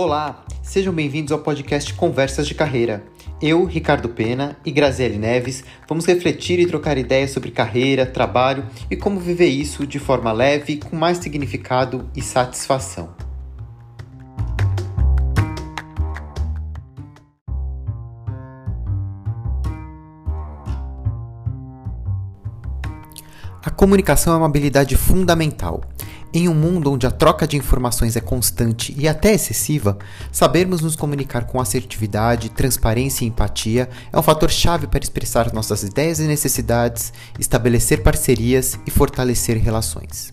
Olá, sejam bem-vindos ao podcast Conversas de Carreira. Eu, Ricardo Pena e Graziele Neves vamos refletir e trocar ideias sobre carreira, trabalho e como viver isso de forma leve, com mais significado e satisfação. A comunicação é uma habilidade fundamental em um mundo onde a troca de informações é constante e até excessiva, sabermos nos comunicar com assertividade, transparência e empatia é um fator chave para expressar nossas ideias e necessidades, estabelecer parcerias e fortalecer relações.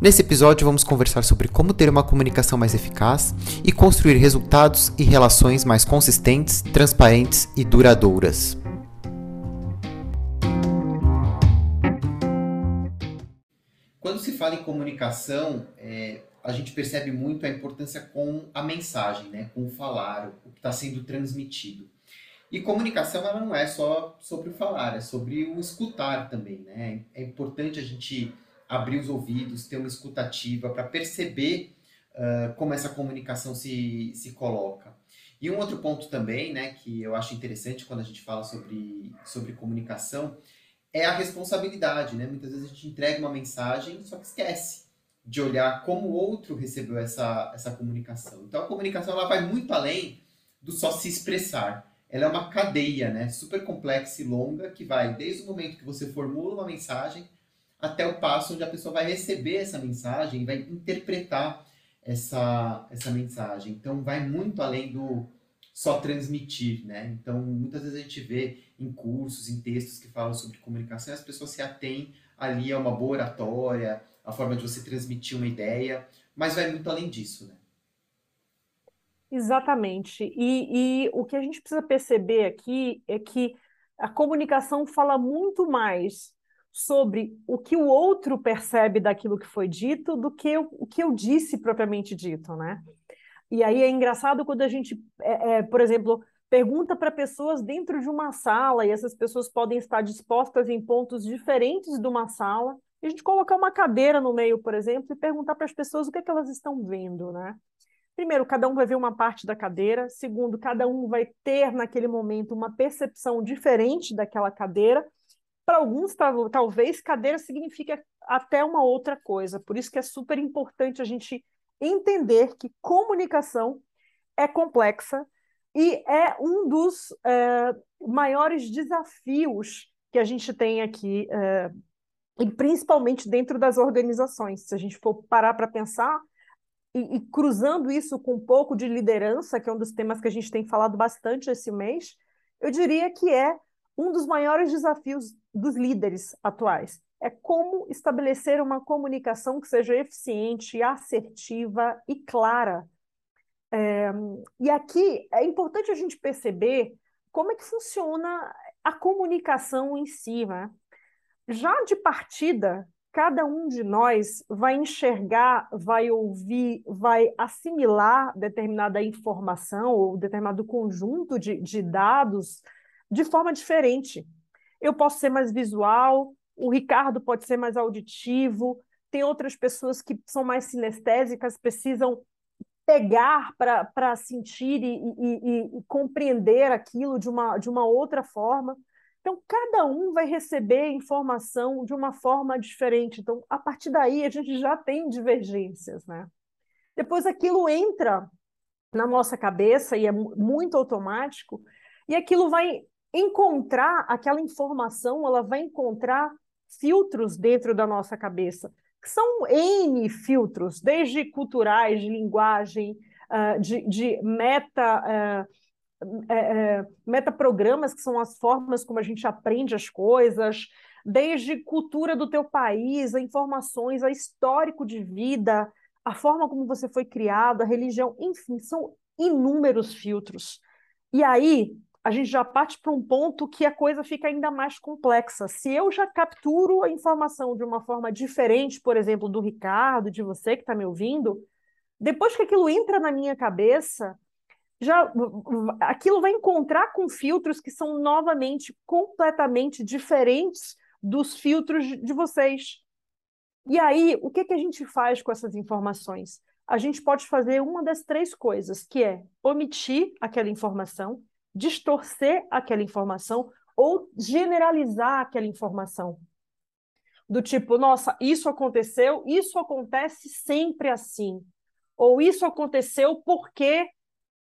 Nesse episódio, vamos conversar sobre como ter uma comunicação mais eficaz e construir resultados e relações mais consistentes, transparentes e duradouras. Comunicação, é, a gente percebe muito a importância com a mensagem, né? com o falar, o que está sendo transmitido. E comunicação ela não é só sobre o falar, é sobre o escutar também. Né? É importante a gente abrir os ouvidos, ter uma escutativa para perceber uh, como essa comunicação se, se coloca. E um outro ponto também, né, que eu acho interessante quando a gente fala sobre, sobre comunicação, é a responsabilidade, né? Muitas vezes a gente entrega uma mensagem, só que esquece de olhar como o outro recebeu essa, essa comunicação. Então a comunicação ela vai muito além do só se expressar. Ela é uma cadeia, né? Super complexa e longa que vai desde o momento que você formula uma mensagem até o passo onde a pessoa vai receber essa mensagem vai interpretar essa, essa mensagem. Então vai muito além do só transmitir, né? Então, muitas vezes a gente vê em cursos, em textos que falam sobre comunicação, as pessoas se atêm ali a uma boa oratória, a forma de você transmitir uma ideia, mas vai muito além disso, né? Exatamente. E, e o que a gente precisa perceber aqui é que a comunicação fala muito mais sobre o que o outro percebe daquilo que foi dito do que o, o que eu disse propriamente dito, né? E aí é engraçado quando a gente, é, é, por exemplo, pergunta para pessoas dentro de uma sala, e essas pessoas podem estar dispostas em pontos diferentes de uma sala, e a gente colocar uma cadeira no meio, por exemplo, e perguntar para as pessoas o que, é que elas estão vendo, né? Primeiro, cada um vai ver uma parte da cadeira. Segundo, cada um vai ter naquele momento uma percepção diferente daquela cadeira. Para alguns, talvez, cadeira significa até uma outra coisa. Por isso que é super importante a gente entender que comunicação é complexa e é um dos é, maiores desafios que a gente tem aqui, é, e principalmente dentro das organizações. Se a gente for parar para pensar, e, e, cruzando isso com um pouco de liderança, que é um dos temas que a gente tem falado bastante esse mês, eu diria que é um dos maiores desafios dos líderes atuais é como estabelecer uma comunicação que seja eficiente, assertiva e clara. É, e aqui é importante a gente perceber como é que funciona a comunicação em si. Né? Já de partida, cada um de nós vai enxergar, vai ouvir, vai assimilar determinada informação ou determinado conjunto de, de dados de forma diferente. Eu posso ser mais visual, o Ricardo pode ser mais auditivo, tem outras pessoas que são mais sinestésicas, precisam pegar para sentir e, e, e, compreender aquilo de uma, de uma outra forma. Então, cada um vai receber informação de uma forma diferente. Então, a partir daí, a gente já tem divergências. Né? Depois, aquilo entra na nossa cabeça e é muito automático, e aquilo vai encontrar aquela informação, ela vai encontrar filtros dentro da nossa cabeça, que são N filtros, desde culturais, de linguagem, uh, de, de, meta. É, é, metaprogramas, que são as formas como a gente aprende as coisas, desde cultura do teu país, a informações, a histórico de vida, a forma como você foi criado, a religião, enfim, são inúmeros filtros. E aí, a gente já parte para um ponto que a coisa fica ainda mais complexa. Se eu já capturo a informação de uma forma diferente, por exemplo, do Ricardo, de você que está me ouvindo, depois que aquilo entra na minha cabeça, já aquilo vai encontrar com filtros que são novamente completamente diferentes dos filtros de vocês. E aí, o que, que a gente faz com essas informações? a gente pode fazer uma das três coisas, que é omitir aquela informação, distorcer aquela informação ou generalizar aquela informação. Do tipo, nossa, isso aconteceu, isso acontece sempre assim. Ou isso aconteceu porque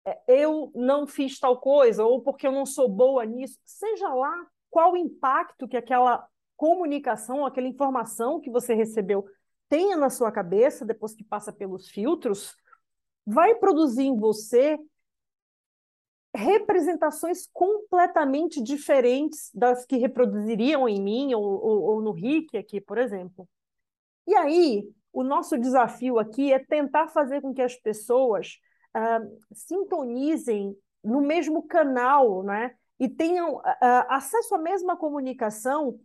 é, eu não fiz tal coisa, ou porque eu não sou boa nisso. Seja lá qual o impacto que aquela comunicação, aquela informação que você recebeu tenha na sua cabeça, depois que passa pelos filtros, vai produzir em você representações completamente diferentes das que reproduziriam em mim ou, ou, ou no Rick aqui, por exemplo. E aí, o nosso desafio aqui é tentar fazer com que as pessoas uh, sintonizem no mesmo canal, né? E tenham uh, acesso à mesma comunicação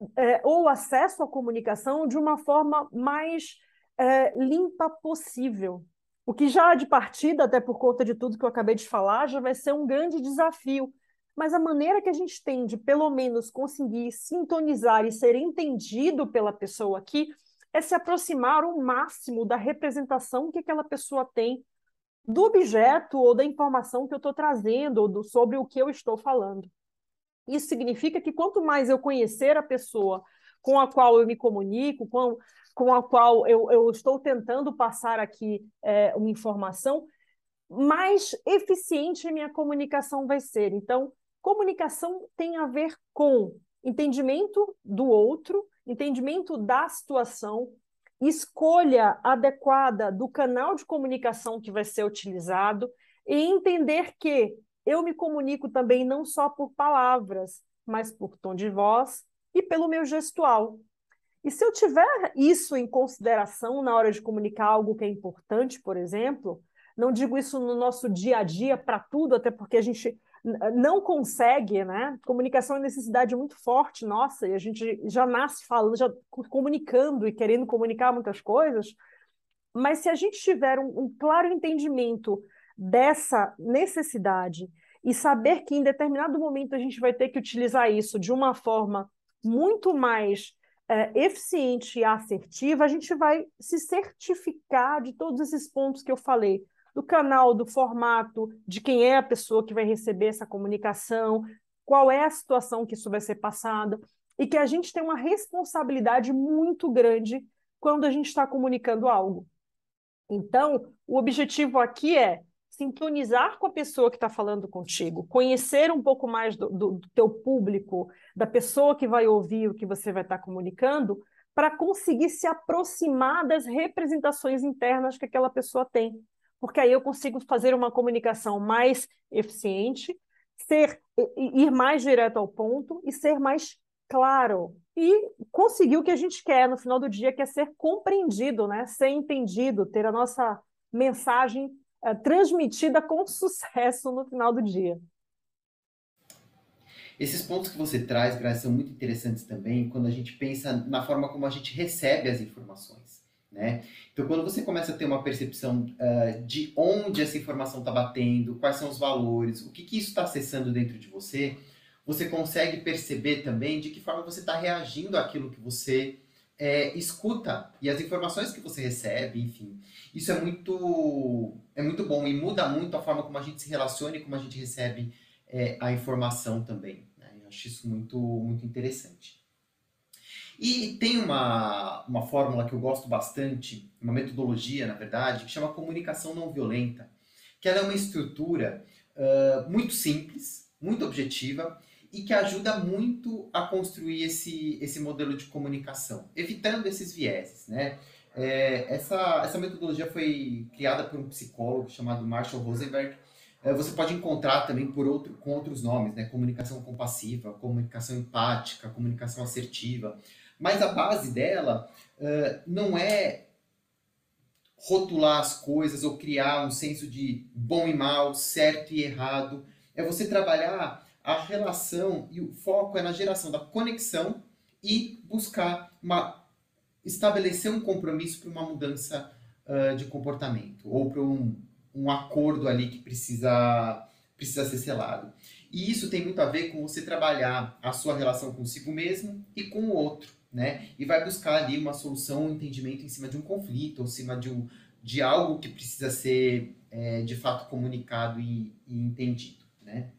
uh, ou acesso à comunicação de uma forma mais eh, limpa possível. O que já de partida, até por conta de tudo que eu acabei de falar, já vai ser um grande desafio. Mas a maneira que a gente tem de, pelo menos, conseguir sintonizar e ser entendido pela pessoa aqui é se aproximar o máximo da representação que aquela pessoa tem do objeto ou da informação que eu estou trazendo ou do, sobre o que eu estou falando. Isso significa que quanto mais eu conhecer a pessoa com a qual eu me comunico, com, com a qual eu, eu estou tentando passar aqui é, uma informação, mais eficiente minha comunicação vai ser. Então, comunicação tem a ver com entendimento do outro, entendimento da situação, escolha adequada do canal de comunicação que vai ser utilizado e entender que eu me comunico também não só por palavras, mas por tom de voz e pelo meu gestual. E se eu tiver isso em consideração na hora de comunicar algo que é importante, por exemplo, não digo isso no nosso dia a dia para tudo, até porque a gente não consegue, né? Comunicação é necessidade muito forte nossa, e a gente já nasce falando, já comunicando e querendo comunicar muitas coisas. Mas se a gente tiver um, um claro entendimento dessa necessidade e saber que em determinado momento a gente vai ter que utilizar isso de uma forma muito mais é, eficiente e assertiva, a gente vai se certificar de todos esses pontos que eu falei, do canal, do formato, de quem é a pessoa que vai receber essa comunicação, qual é a situação que isso vai ser passada, e que a gente tem uma responsabilidade muito grande quando a gente está comunicando algo. Então, o objetivo aqui é sintonizar com a pessoa que está falando contigo, conhecer um pouco mais do, do, do, teu público, da pessoa que vai ouvir o que você vai estar tá comunicando, para conseguir se aproximar das representações internas que aquela pessoa tem. Porque aí eu consigo fazer uma comunicação mais eficiente, ser ir mais direto ao ponto e ser mais claro e conseguir o que a gente quer no final do dia, que é ser compreendido, né? Ser entendido, ter a nossa mensagem transmitida com sucesso no final do dia. Esses pontos que você traz, Graça, são muito interessantes também quando a gente pensa na forma como a gente recebe as informações. Né? Então, quando você começa a ter uma percepção uh, de onde essa informação está batendo, quais são os valores, o que, que isso está acessando dentro de você, você consegue perceber também de que forma você está reagindo àquilo que você é, escuta e as informações que você recebe, enfim. Isso é muito, é muito bom e muda muito a forma como a gente se relaciona e como a gente recebe é, a informação também. Né? Eu acho isso muito, muito interessante. E tem uma, uma fórmula que eu gosto bastante, uma metodologia, na verdade, que chama comunicação não violenta, que ela é uma estrutura uh, muito simples, muito objetiva, e que ajuda muito a construir esse, esse modelo de comunicação, evitando esses vieses, né? É, essa, essa metodologia foi criada por um psicólogo chamado Marshall Rosenberg. É, você pode encontrar também por outro, com outros nomes, né? Comunicação compassiva, comunicação empática, comunicação assertiva. Mas a base dela uh, não é rotular as coisas ou criar um senso de bom e mal, certo e errado. É você trabalhar a relação e o foco é na geração da conexão e buscar uma estabelecer um compromisso para uma mudança uh, de comportamento ou para um, um acordo ali que precisa precisa ser selado. E isso tem muito a ver com você trabalhar a sua relação consigo mesmo e com o outro, né? E vai buscar ali uma solução, um entendimento em cima de um conflito, ou em cima de um, de algo que precisa ser é, de fato comunicado e, e entendido, né?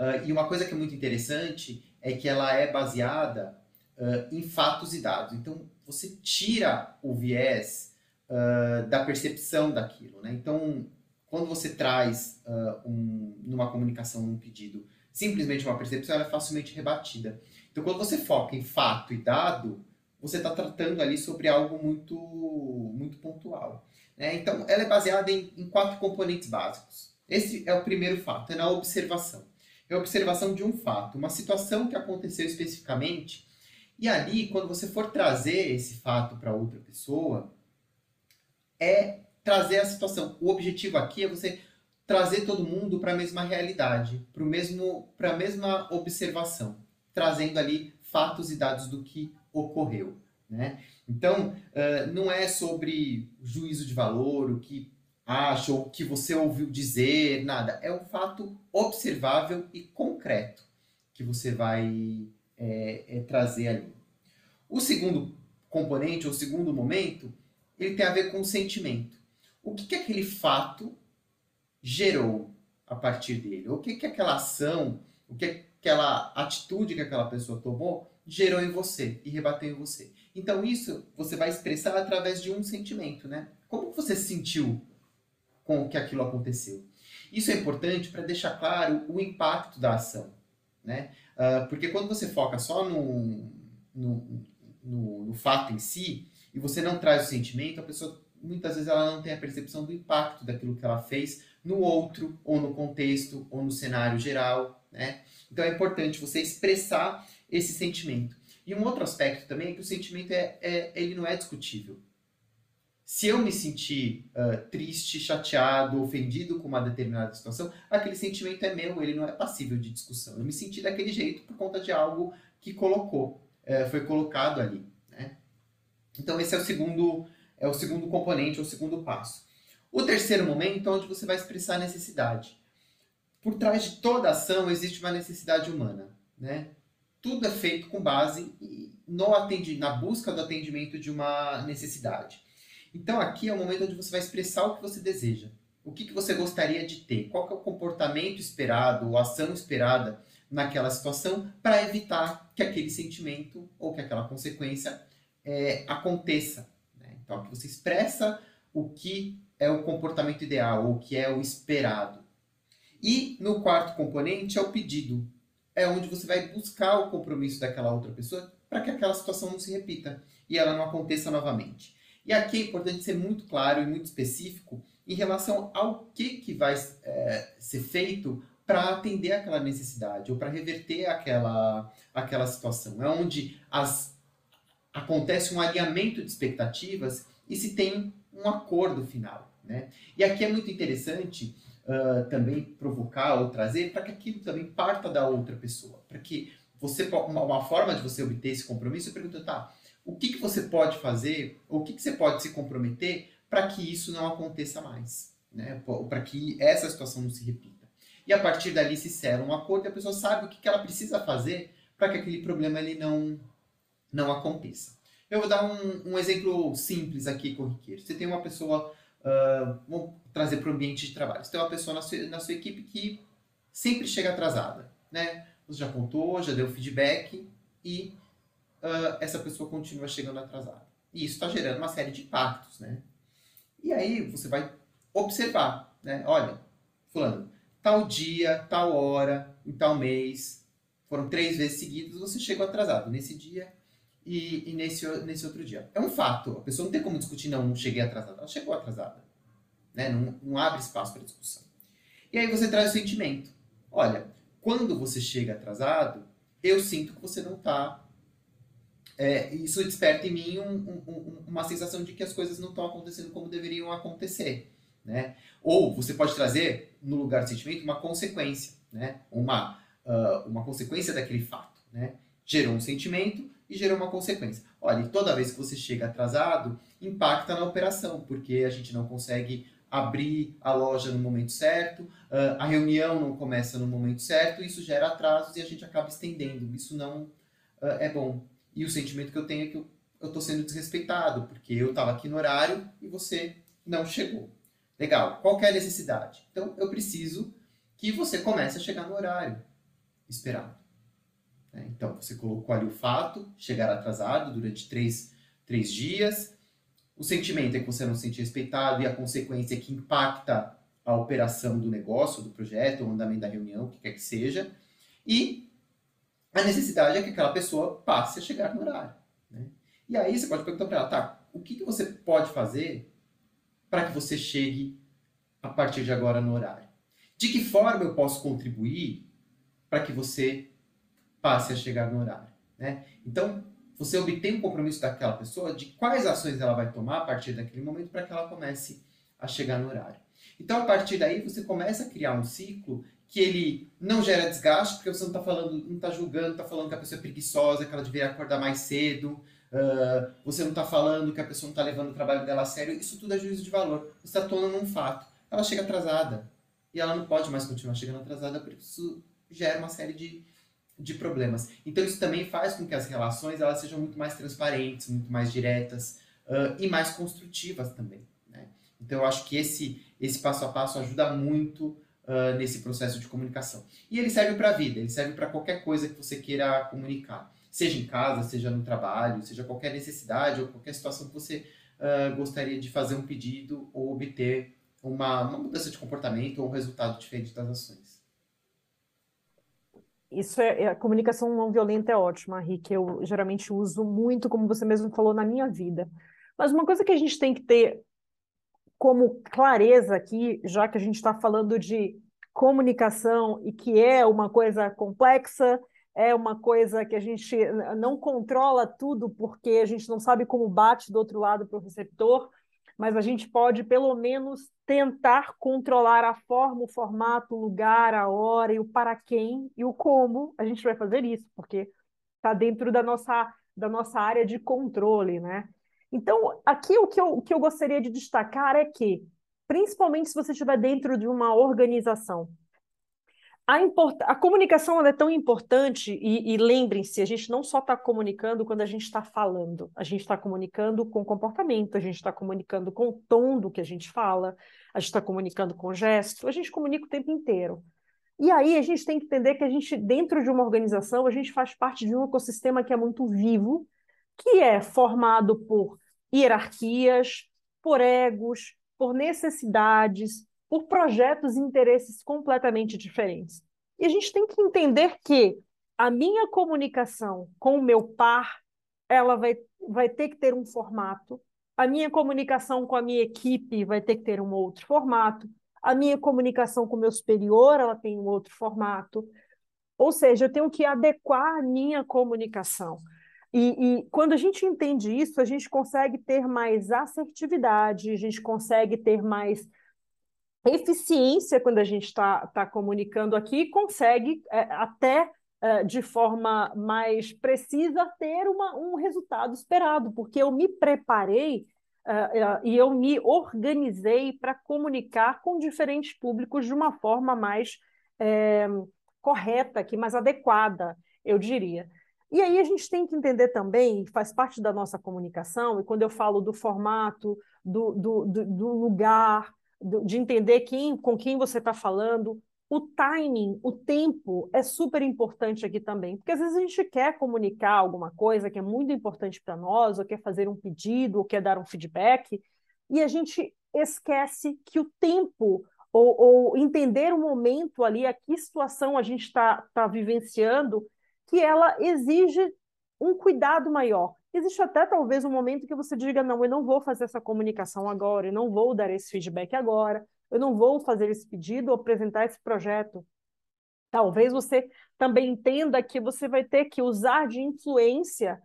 Uh, e uma coisa que é muito interessante é que ela é baseada uh, em fatos e dados. Então, você tira o viés uh, da percepção daquilo. Né? Então, quando você traz um, numa comunicação, num pedido, simplesmente uma percepção, ela é facilmente rebatida. Então, quando você foca em fato e dado, você está tratando ali sobre algo muito, muito pontual. Né? Então, ela é baseada em, em quatro componentes básicos. Esse é o primeiro fato, é na observação é a observação de um fato, uma situação que aconteceu especificamente. E ali, quando você for trazer esse fato para outra pessoa, é trazer a situação. O objetivo aqui é você trazer todo mundo para a mesma realidade, para mesmo para a mesma observação, trazendo ali fatos e dados do que ocorreu, né? Então, uh, não é sobre juízo de valor, o que acha ou que você ouviu dizer, nada. É um fato observável e concreto que você vai é, é, trazer ali. O segundo componente, ou segundo momento, ele tem a ver com o sentimento. O que, que aquele fato gerou a partir dele? O que, que aquela ação, o que aquela atitude que aquela pessoa tomou gerou em você e rebateu em você. Então isso você vai expressar através de um sentimento, né? Como você se sentiu com que aquilo aconteceu. Isso é importante para deixar claro o impacto da ação, né? Uh, porque quando você foca só no, no, no, no, fato em si e você não traz o sentimento, a pessoa muitas vezes ela não tem a percepção do impacto daquilo que ela fez no outro, ou no contexto, ou no cenário geral, né? Então é importante você expressar esse sentimento. E um outro aspecto também é que o sentimento é, é ele não é discutível. Se eu me sentir uh, triste, chateado, ofendido com uma determinada situação, aquele sentimento é meu, ele não é passível de discussão. Eu me senti daquele jeito por conta de algo que colocou, uh, foi colocado ali. Né? Então esse é o segundo é o segundo componente, é o segundo passo. O terceiro momento é onde você vai expressar a necessidade. Por trás de toda ação existe uma necessidade humana, né? Tudo é feito com base no atendi na busca do atendimento de uma necessidade. Então aqui é o momento onde você vai expressar o que você deseja. O que, que você gostaria de ter? Qual é o comportamento esperado ou ação esperada naquela situação para evitar que aquele sentimento ou que aquela consequência é, aconteça. Né? Então aqui você expressa o que é o comportamento ideal ou o que é o esperado. E no quarto componente é o pedido. É onde você vai buscar o compromisso daquela outra pessoa para que aquela situação não se repita e ela não aconteça novamente. E aqui é importante ser muito claro e muito específico em relação ao que, que vai é, ser feito para atender aquela necessidade ou para reverter aquela, aquela situação. É onde as, acontece um alinhamento de expectativas e se tem um acordo final. Né? E aqui é muito interessante uh, também provocar ou trazer para que aquilo também parta da outra pessoa. Para que você uma, uma forma de você obter esse compromisso é perguntar, tá, o que, que você pode fazer, ou o que, que você pode se comprometer para que isso não aconteça mais, né? para que essa situação não se repita. E a partir dali se sela um acordo e a pessoa sabe o que, que ela precisa fazer para que aquele problema ele não, não aconteça. Eu vou dar um, um exemplo simples aqui, corriqueiro. Você tem uma pessoa, uh, trazer para o ambiente de trabalho. Você tem uma pessoa na sua, na sua equipe que sempre chega atrasada, né? Você já contou, já deu feedback e uh, essa pessoa continua chegando atrasada. E isso está gerando uma série de impactos, né? E aí você vai observar, né? Olha, fulano, tal dia, tal hora, em tal mês, foram três vezes seguidas, você chegou atrasado nesse dia e, e, nesse, nesse outro dia. É um fato, a pessoa não tem como discutir, não, cheguei atrasada, ela chegou atrasada. Né? Não, não abre espaço para discussão. E aí você traz o sentimento. Olha, quando você chega atrasado, eu sinto que você não está é, isso desperta em mim um, um, uma sensação de que as coisas não estão acontecendo como deveriam acontecer. Né? Ou você pode trazer, no lugar do sentimento, uma consequência, né? uma, uh, uma consequência daquele fato. Né? Gerou um sentimento e gerou uma consequência. Olha, toda vez que você chega atrasado, impacta na operação, porque a gente não consegue abrir a loja no momento certo, uh, a reunião não começa no momento certo, isso gera atrasos e a gente acaba estendendo. Isso não uh, é bom. E o sentimento que eu tenho é que eu estou sendo desrespeitado, porque eu estava aqui no horário e você não chegou. Legal, qual é a necessidade? Então, eu preciso que você comece a chegar no horário esperado. Né? Então, você colocou ali o fato, chegar atrasado durante três, três dias. O sentimento é que você não se sente respeitado e a consequência é que impacta a operação do negócio, do projeto, o andamento da reunião, o que quer que seja. E a necessidade é que aquela pessoa passe a chegar no horário. Né? E aí você pode perguntar para ela, tá, o que, que você pode fazer para que você chegue a partir de agora no horário? De que forma eu posso contribuir para que você passe a chegar no horário? Né? Então, você obtém um compromisso daquela pessoa de quais ações ela vai tomar a partir daquele momento para que ela comece a chegar no horário. Então, a partir daí, você começa a criar um ciclo que ele não gera desgaste, porque você não está falando, não está julgando, está falando que a pessoa é preguiçosa, que ela deveria acordar mais cedo, uh, você não está falando que a pessoa não está levando o trabalho dela a sério, isso tudo é juízo de valor. Você está tornando um fato. Ela chega atrasada, e ela não pode mais continuar chegando atrasada, porque isso gera uma série de, de problemas. Então isso também faz com que as relações elas sejam muito mais transparentes, muito mais diretas uh, e mais construtivas também. Né? Então eu acho que esse, esse passo a passo ajuda muito uh, nesse processo de comunicação. E ele serve para a vida, ele serve para qualquer coisa que você queira comunicar. Seja em casa, seja no trabalho, seja qualquer necessidade ou qualquer situação que você uh, gostaria de fazer um pedido ou obter uma, uma mudança de comportamento ou um resultado diferente das ações. Isso é, é, a comunicação não violenta é ótima, Rick. Eu geralmente uso muito, como você mesmo falou, na minha vida. Mas uma coisa que a gente tem que ter como clareza aqui, já que a gente está falando de comunicação e que é uma coisa complexa, é uma coisa que a gente não controla tudo porque a gente não sabe como bate do outro lado para o receptor, mas a gente pode pelo menos tentar controlar a forma, o formato, o lugar, a hora e o para quem e o como a gente vai fazer isso, porque está dentro da nossa, da nossa área de controle, né? Então, aqui o que, eu, o que eu gostaria de destacar é que, principalmente se você estiver dentro de uma organização, a, import... a comunicação é tão importante, e, e lembrem-se, a gente não só está comunicando quando a gente está falando, a gente está comunicando com comportamento, a gente está comunicando com o tom do que a gente fala, a gente está comunicando com gesto, a gente comunica o tempo inteiro. E aí a gente tem que entender que a gente, dentro de uma organização, a gente faz parte de um ecossistema que é muito vivo, que é formado por hierarquias, por egos, por necessidades, por projetos e interesses completamente diferentes. E a gente tem que entender que a minha comunicação com o meu par, ela vai, vai ter que ter um formato, a minha comunicação com a minha equipe vai ter que ter um outro formato, a minha comunicação com o meu superior, ela tem um outro formato. Ou seja, eu tenho que adequar a minha comunicação. E, e, quando a gente entende isso, a gente consegue ter mais assertividade, a gente consegue ter mais eficiência quando a gente está tá comunicando aqui, consegue é, até é, de forma mais precisa ter uma, um resultado esperado, porque eu me preparei uh, e eu me organizei para comunicar com diferentes públicos de uma forma mais é, correta, aqui, mais adequada, eu diria. E aí a gente tem que entender também, faz parte da nossa comunicação, e quando eu falo do formato, do, do, do, do lugar, de entender quem, com quem você está falando. O timing, o tempo é super importante aqui também, porque às vezes a gente quer comunicar alguma coisa que é muito importante para nós, ou quer fazer um pedido, ou quer dar um feedback, e a gente esquece que o tempo, ou, ou entender o momento ali, a que situação a gente está tá vivenciando, que ela exige um cuidado maior. Existe até talvez um momento que você diga: não, eu não vou fazer essa comunicação agora, eu não vou dar esse feedback agora, eu não vou fazer esse pedido ou apresentar esse projeto. Talvez você também entenda que você vai ter que usar de influência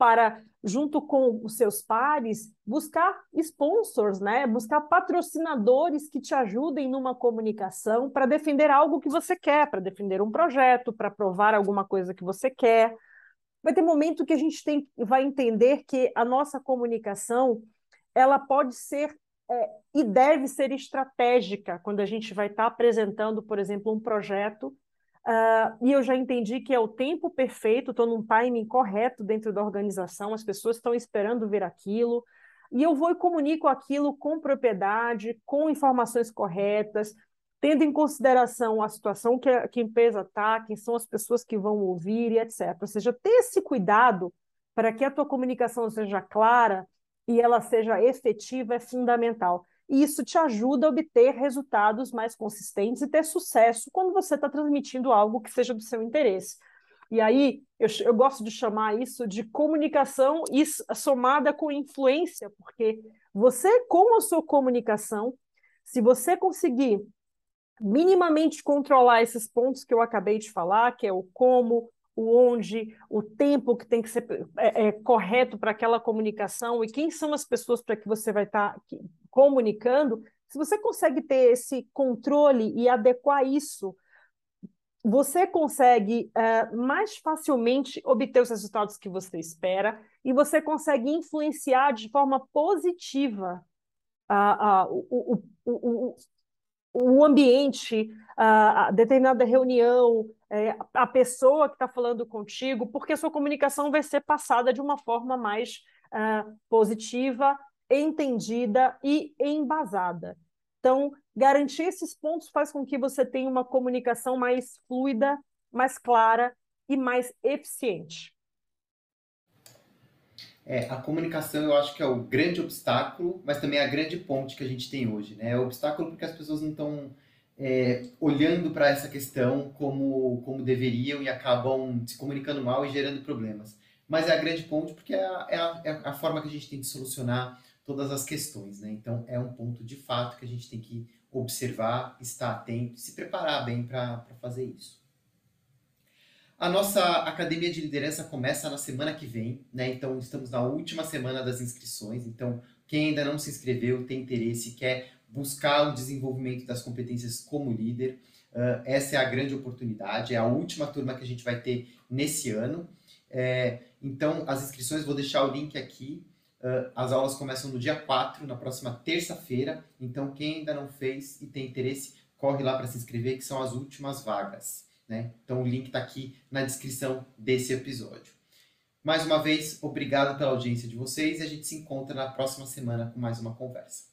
para, junto com os seus pares, buscar sponsors, né? buscar patrocinadores que te ajudem numa comunicação para defender algo que você quer, para defender um projeto, para provar alguma coisa que você quer vai ter momento que a gente tem, vai entender que a nossa comunicação ela pode ser é, e deve ser estratégica quando a gente vai estar tá apresentando, por exemplo, um projeto Uh, e eu já entendi que é o tempo perfeito, estou num timing correto dentro da organização, as pessoas estão esperando ver aquilo, e eu vou e comunico aquilo com propriedade, com informações corretas, tendo em consideração a situação que a, que a empresa está, quem são as pessoas que vão ouvir e etc. Ou seja, ter esse cuidado para que a tua comunicação seja clara e ela seja efetiva é fundamental. E isso te ajuda a obter resultados mais consistentes e ter sucesso quando você está transmitindo algo que seja do seu interesse. E aí, eu, eu gosto de chamar isso de comunicação somada com influência, porque você, com a sua comunicação, se você conseguir minimamente controlar esses pontos que eu acabei de falar, que é o como, o onde, o tempo que tem que ser é, é, correto para aquela comunicação e quem são as pessoas para que você vai estar tá comunicando, se você consegue ter esse controle e adequar isso, você consegue uh, mais facilmente obter os resultados que você espera e você consegue influenciar de forma positiva uh, uh, o, o, o, o ambiente, a determinada reunião, é, a pessoa que está falando contigo, porque a sua comunicação vai ser passada de uma forma mais uh, positiva, entendida e embasada. Então, garantir esses pontos faz com que você tenha uma comunicação mais fluida, mais clara e mais eficiente. É, a comunicação eu acho que é o grande obstáculo, mas também é a grande ponte que a gente tem hoje. Né? É o obstáculo porque as pessoas não estão é, olhando para essa questão como, como deveriam e acabam se comunicando mal e gerando problemas. Mas é a grande ponte porque é a, é a, é a forma que a gente tem de solucionar todas as questões. Né? Então é um ponto de fato que a gente tem que observar, estar atento, se preparar bem para fazer isso. A nossa academia de liderança começa na semana que vem, né? Então estamos na última semana das inscrições. Então, quem ainda não se inscreveu, tem interesse, quer buscar o desenvolvimento das competências como líder, uh, essa é a grande oportunidade. É a última turma que a gente vai ter nesse ano. É, então, as inscrições, vou deixar o link aqui. Uh, as aulas começam no dia 4, na próxima terça-feira. Então, quem ainda não fez e tem interesse, corre lá para se inscrever, que são as últimas vagas. Né? Então o link está aqui na descrição desse episódio. Mais uma vez, obrigado pela audiência de vocês e a gente se encontra na próxima semana com mais uma conversa.